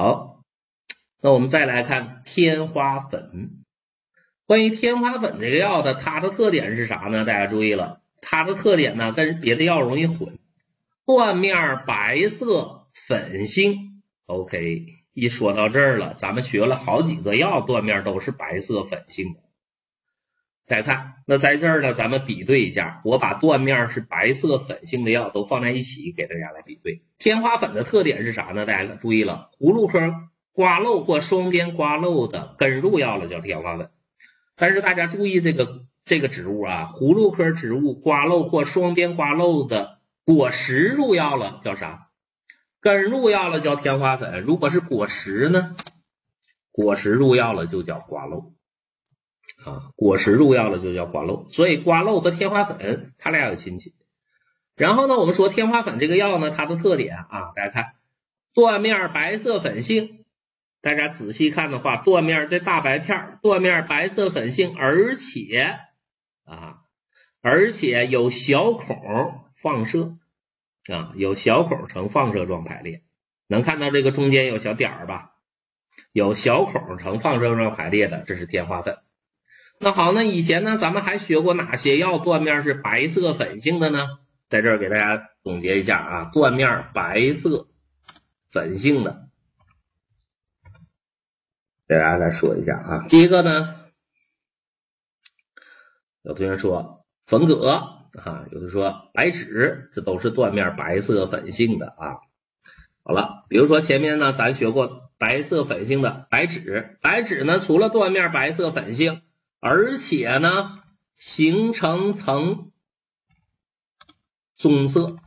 好，那我们再来看天花粉。关于天花粉这个药的，它的特点是啥呢？大家注意了，它的特点呢跟别的药容易混，断面白色粉性。OK，一说到这儿了，咱们学了好几个药，断面都是白色粉性的。再看，那在这儿呢，咱们比对一下，我把断面是白色粉性的药都放在一起，给大家来比对。天花粉的特点是啥呢？大家注意了，葫芦科瓜漏或双边瓜漏的根入药了叫天花粉。但是大家注意这个这个植物啊，葫芦科植物瓜漏或双边瓜漏的果实入药了叫啥？根入药了叫天花粉。如果是果实呢？果实入药了就叫瓜漏。啊，果实入药了就叫瓜蒌，所以瓜蒌和天花粉它俩有亲戚。然后呢，我们说天花粉这个药呢，它的特点啊，大家看断面白色粉性，大家仔细看的话，断面这大白片断面白色粉性，而且啊，而且有小孔放射啊，有小孔呈放射状排列，能看到这个中间有小点儿吧？有小孔呈放射状排列的，这是天花粉。那好，那以前呢，咱们还学过哪些药断面是白色粉性的呢？在这儿给大家总结一下啊，断面白色粉性的，给大家来说一下啊。第一个呢，有同学说粉葛啊，有的说白芷，这都是断面白色粉性的啊。好了，比如说前面呢，咱学过白色粉性的白芷，白芷呢，除了断面白色粉性。而且呢，形成层棕色，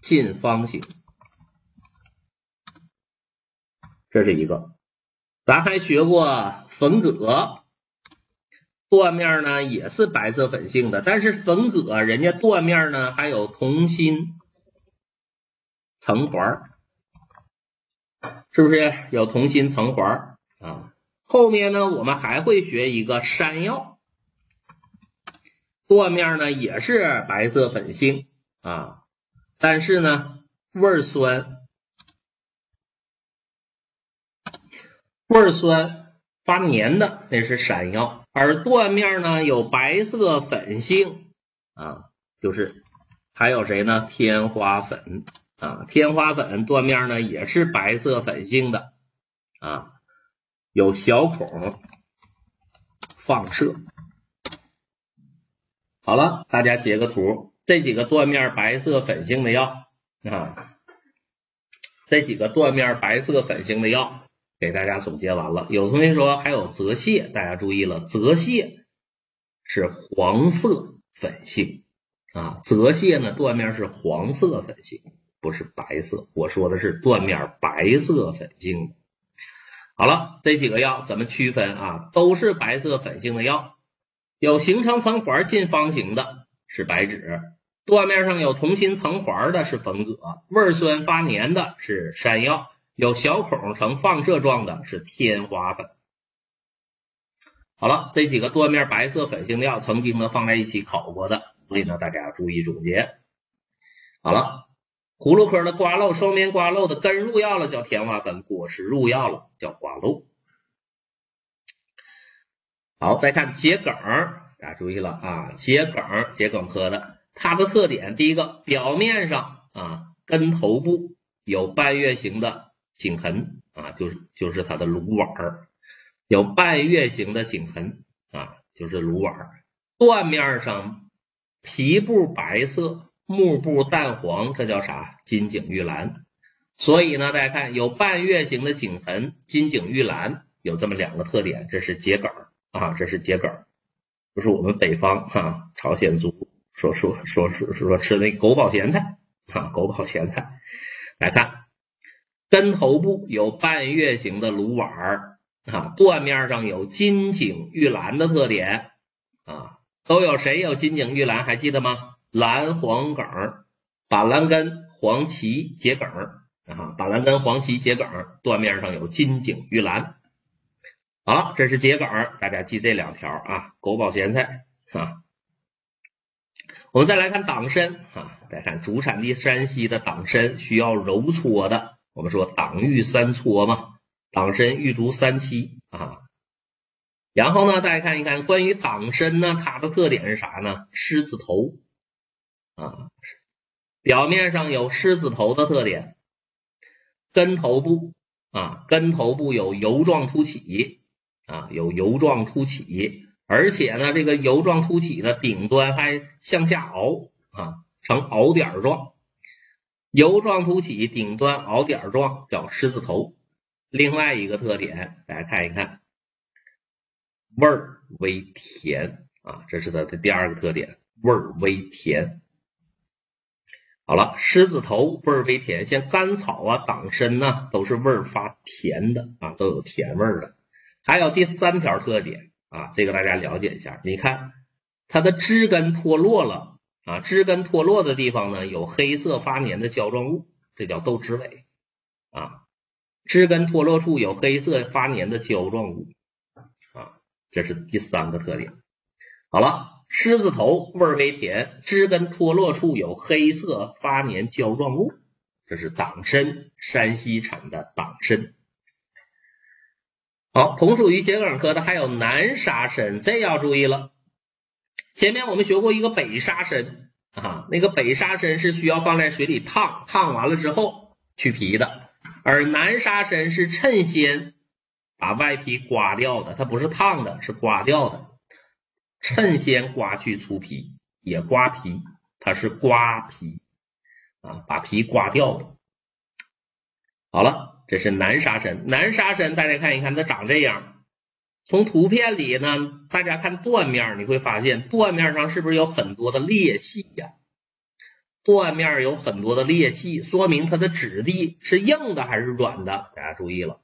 近方形，这是一个。咱还学过粉葛，断面呢也是白色粉性的，但是粉葛人家断面呢还有同心层环，是不是有同心层环啊？后面呢，我们还会学一个山药，断面呢也是白色粉性啊，但是呢味儿酸，味儿酸发黏的那是山药，而断面呢有白色粉性啊，就是还有谁呢？天花粉啊，天花粉断面呢也是白色粉性的啊。有小孔放射，好了，大家截个图，这几个断面白色粉性的药啊，这几个断面白色粉性的药给大家总结完了。有同学说还有泽泻，大家注意了，泽泻是黄色粉性啊，泽泻呢断面是黄色粉性，不是白色。我说的是断面白色粉性的。好了，这几个药怎么区分啊？都是白色粉性的药，有形成层环近方形的是白芷，断面上有同心层环的是粉葛，味酸发黏的是山药，有小孔呈放射状的是天花粉。好了，这几个断面白色粉性的药曾经呢放在一起考过的，所以呢大家要注意总结。好了。葫芦科的瓜漏，双边瓜漏的根入药了叫天花粉，果实入药了叫瓜漏。好，再看桔梗，大家注意了啊，桔梗，桔梗科的，它的特点，第一个，表面上啊，根头部有半月形的颈痕啊，就是就是它的芦碗，有半月形的颈痕啊，就是芦碗，断面上皮部白色。幕布淡黄，这叫啥？金井玉兰。所以呢，大家看有半月形的井痕，金井玉兰有这么两个特点。这是桔梗啊，这是桔梗，就是我们北方哈朝鲜族说说说说说吃那狗宝咸菜啊，狗宝咸菜。来看根头部有半月形的芦碗儿啊，断面上有金井玉兰的特点啊，都有谁有金井玉兰？还记得吗？蓝黄梗、板蓝根、黄芪、桔梗啊，板蓝根、黄芪、桔梗，断面上有金井玉兰。好，这是桔梗，大家记这两条啊。狗宝咸菜啊，我们再来看党参啊，再看主产地山西的党参，需要揉搓的。我们说党玉三搓嘛，党参玉竹三七啊。然后呢，大家看一看关于党参呢，它的特点是啥呢？狮子头啊，表面上有狮子头的特点，根头部啊，根头部有油状凸起啊，有油状凸起，而且呢，这个油状凸起的顶端还向下凹啊，呈凹点状。油状凸起，顶端凹点状，叫狮子头。另外一个特点，大家看一看，味儿微甜啊，这是它的第二个特点，味儿微甜。好了，狮子头味儿微甜，像甘草啊、党参呢，都是味儿发甜的啊，都有甜味儿的。还有第三条特点啊，这个大家了解一下，你看它的枝根脱落了。啊，枝根脱落的地方呢，有黑色发黏的胶状物，这叫豆豉尾。啊，枝根脱落处有黑色发黏的胶状物，啊，这是第三个特点。好了，狮子头味儿微甜，枝根脱落处有黑色发黏胶状物，这是党参，山西产的党参。好，同属于桔梗科的还有南沙参，这要注意了。前面我们学过一个北沙参啊，那个北沙参是需要放在水里烫，烫完了之后去皮的，而南沙参是趁先把外皮刮掉的，它不是烫的，是刮掉的，趁先刮去粗皮，也刮皮，它是刮皮啊，把皮刮掉了。好了，这是南沙参，南沙参大家看一看，它长这样。从图片里呢，大家看断面，你会发现断面上是不是有很多的裂隙呀？断面有很多的裂隙，说明它的质地是硬的还是软的？大家注意了，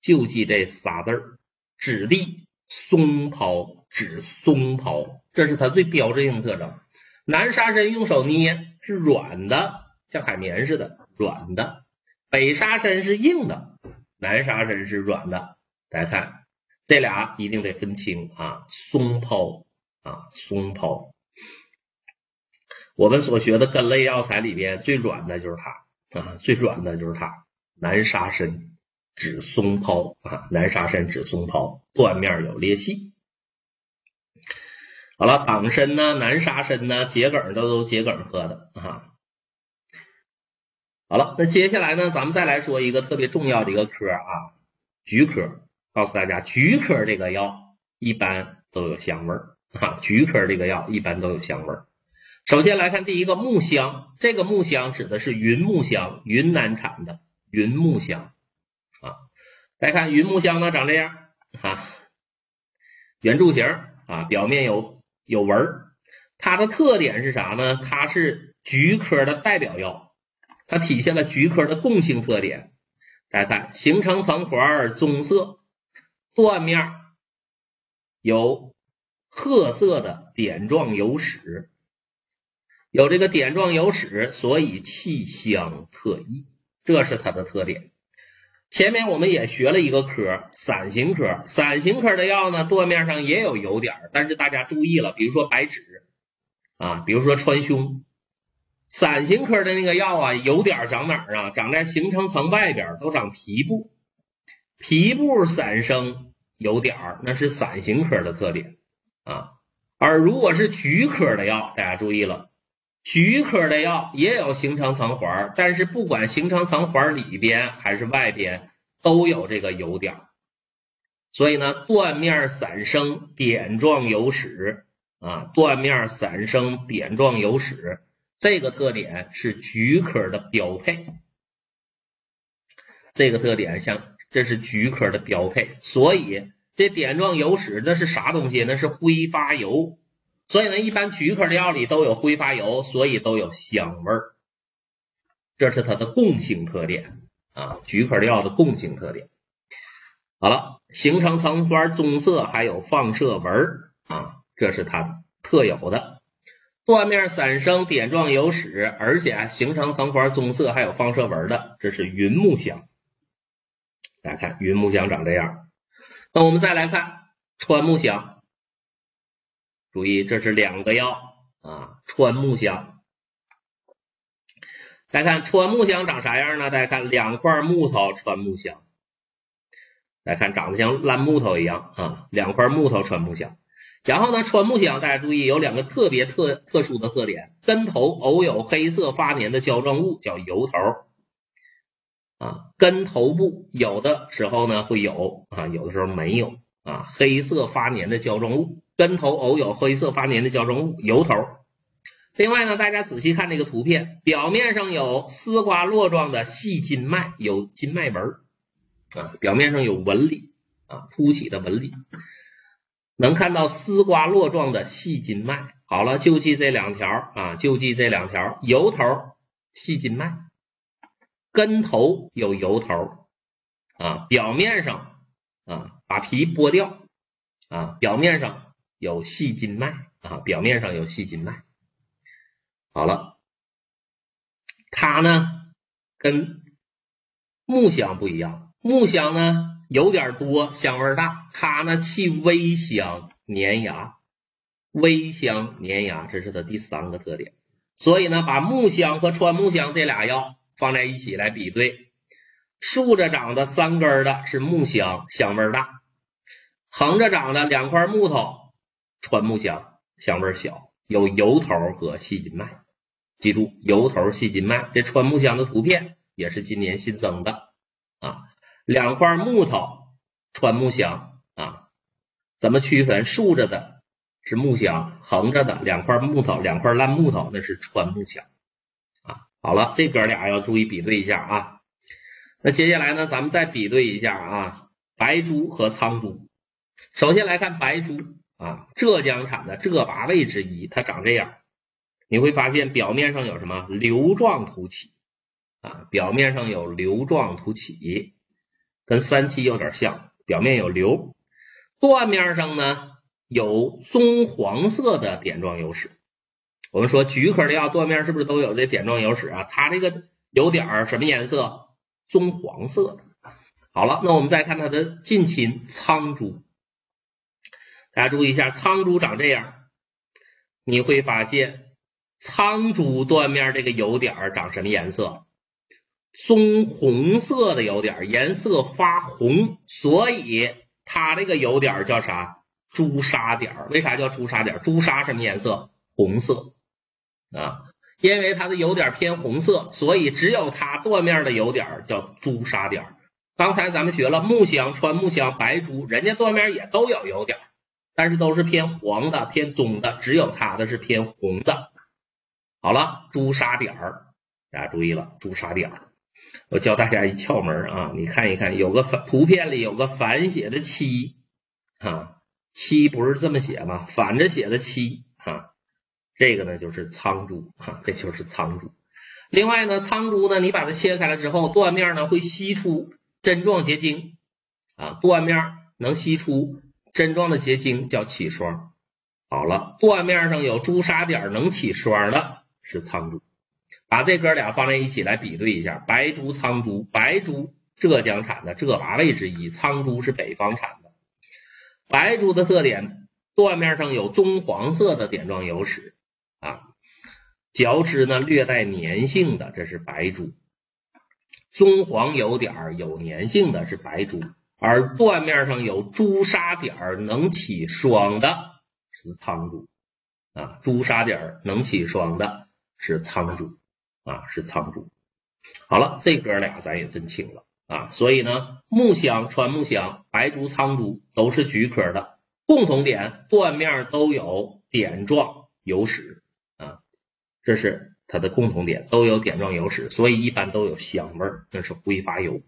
就记这仨字儿：质地松抛，指松抛，这是它最标志性的特征。南沙参用手捏是软的，像海绵似的软的；北沙参是硬的，南沙参是软的。大家看。这俩一定得分清啊，松抛啊，松抛。我们所学的根类药材里边最软的就是它啊，最软的就是它。南沙参指松抛啊，南沙参指松抛，断面有裂隙。好了，党参呢，南沙参呢，桔梗都都桔梗科的啊。好了，那接下来呢，咱们再来说一个特别重要的一个科啊，菊科。告诉大家，菊科这个药一般都有香味儿啊。菊科这个药一般都有香味儿。首先来看第一个木香，这个木香指的是云木香，云南产的云木香。来看云木香呢，长这样啊，圆柱形啊，表面有有纹。它的特点是啥呢？它是菊科的代表药，它体现了菊科的共性特点。大家看，形成层环，棕色。断面有褐色的点状油屎，有这个点状油屎，所以气香特异，这是它的特点。前面我们也学了一个科，伞形科，伞形科的药呢，断面上也有油点，但是大家注意了，比如说白芷啊，比如说川芎，伞形科的那个药啊，油点长哪儿啊？长在形成层外边，都长皮部。皮部散生有点，那是伞形科的特点啊。而如果是菊科的药，大家注意了，菊科的药也有形成层环，但是不管形成层环里边还是外边，都有这个油点。所以呢，断面散生点状油屎啊，断面散生点状油屎，这个特点是菊科的标配。这个特点像。这是菊科的标配，所以这点状油屎那是啥东西？那是挥发油。所以呢，一般菊科的药里都有挥发油，所以都有香味儿。这是它的共性特点啊，菊科的药的共性特点。好了，形成层环棕色，还有放射纹啊，这是它特有的。断面散生点状油矢，而且形成层环棕色，还有放射纹的，这是云木香。大家看云木香长这样，那我们再来看川木香，注意这是两个药啊，川木香。再看穿木香长啥样呢？大家看两块木头穿木香，来看长得像烂木头一样啊，两块木头穿木香。然后呢，穿木香大家注意有两个特别特特殊的特点，根头偶有黑色发粘的胶状物，叫油头啊。根头部有的时候呢会有啊，有的时候没有啊，黑色发粘的胶状物，根头偶有黑色发粘的胶状物，油头。另外呢，大家仔细看这个图片，表面上有丝瓜络状的细筋脉，有筋脉纹啊，表面上有纹理啊，凸起的纹理。能看到丝瓜络状的细筋脉，好了，就记这两条啊，就记这两条，油头细筋脉，根头有油头啊，表面上啊把皮剥掉啊，表面上有细筋脉啊，表面上有细筋脉，好了，它呢跟木香不一样，木香呢。有点多，香味大。它呢，气微香，粘牙，微香粘牙，这是它第三个特点。所以呢，把木香和川木香这俩药放在一起来比对，竖着长的三根的是木香，香味大；横着长的两块木头，川木香，香味小，有油头和细筋脉。记住，油头细筋脉。这川木香的图片也是今年新增的啊。两块木头，川木香啊？怎么区分？竖着的是木香，横着的两块木头，两块烂木头那是川木香啊。好了，这哥俩要注意比对一下啊。那接下来呢，咱们再比对一下啊，白珠和苍珠。首先来看白珠啊，浙江产的浙八味之一，它长这样，你会发现表面上有什么瘤状突起啊？表面上有瘤状突起。跟三七有点像，表面有瘤，断面上呢有棕黄色的点状油矢。我们说菊科的药断面是不是都有这点状油矢啊？它这个有点什么颜色？棕黄色的。好了，那我们再看它的近亲苍珠，大家注意一下，苍珠长这样，你会发现苍珠断面这个油点长什么颜色？棕红色的有点颜色发红，所以它这个有点叫啥？朱砂点为啥叫朱砂点？朱砂什么颜色？红色啊，因为它的有点偏红色，所以只有它断面的有点叫朱砂点。刚才咱们学了木香、川木香、白珠，人家断面也都有有点，但是都是偏黄的、偏棕的，只有它的是偏红的。好了，朱砂点儿，大家注意了，朱砂点儿。我教大家一窍门啊，你看一看，有个反图片里有个反写的七啊，七不是这么写吗？反着写的七啊，这个呢就是苍珠啊，这就是苍珠。另外呢，苍珠呢，你把它切开了之后，断面呢会析出针状结晶啊，断面能析出针状的结晶叫起霜。好了，断面上有朱砂点能起霜的是苍珠。把这哥俩放在一起来比对一下，白珠、苍珠，白珠浙江产的浙八味之一，苍珠是北方产的。白珠的特点，断面上有棕黄色的点状油脂啊，嚼汁呢略带粘性的，这是白珠。棕黄有点有粘性的是白珠，而断面上有朱砂点能起霜的是苍珠啊，朱砂点能起霜的是苍珠。啊，是苍珠。好了，这哥俩咱也分清了啊。所以呢，木香、川木香、白竹、苍珠都是菊科的，共同点断面都有点状油矢啊，这是它的共同点，都有点状油矢，所以一般都有香味儿，那是挥发油。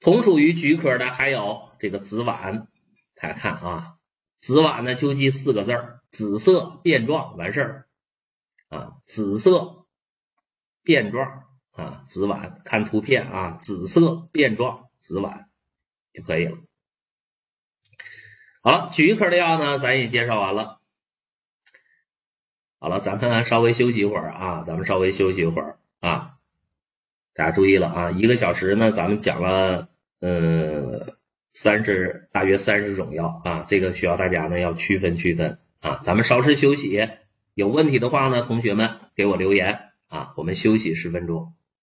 同属于菊科的还有这个紫菀，大家看啊，紫菀呢就记四个字儿：紫色变状，完事儿。啊，紫色变状啊，紫菀，看图片啊，紫色变状，紫菀就可以了。好了，菊科的药呢，咱也介绍完了。好了，咱们稍微休息一会儿啊，咱们稍微休息一会儿啊。大家注意了啊，一个小时呢，咱们讲了嗯三十大约三十种药啊，这个需要大家呢要区分区分啊。咱们稍事休息。有问题的话呢，同学们给我留言啊，我们休息十分钟。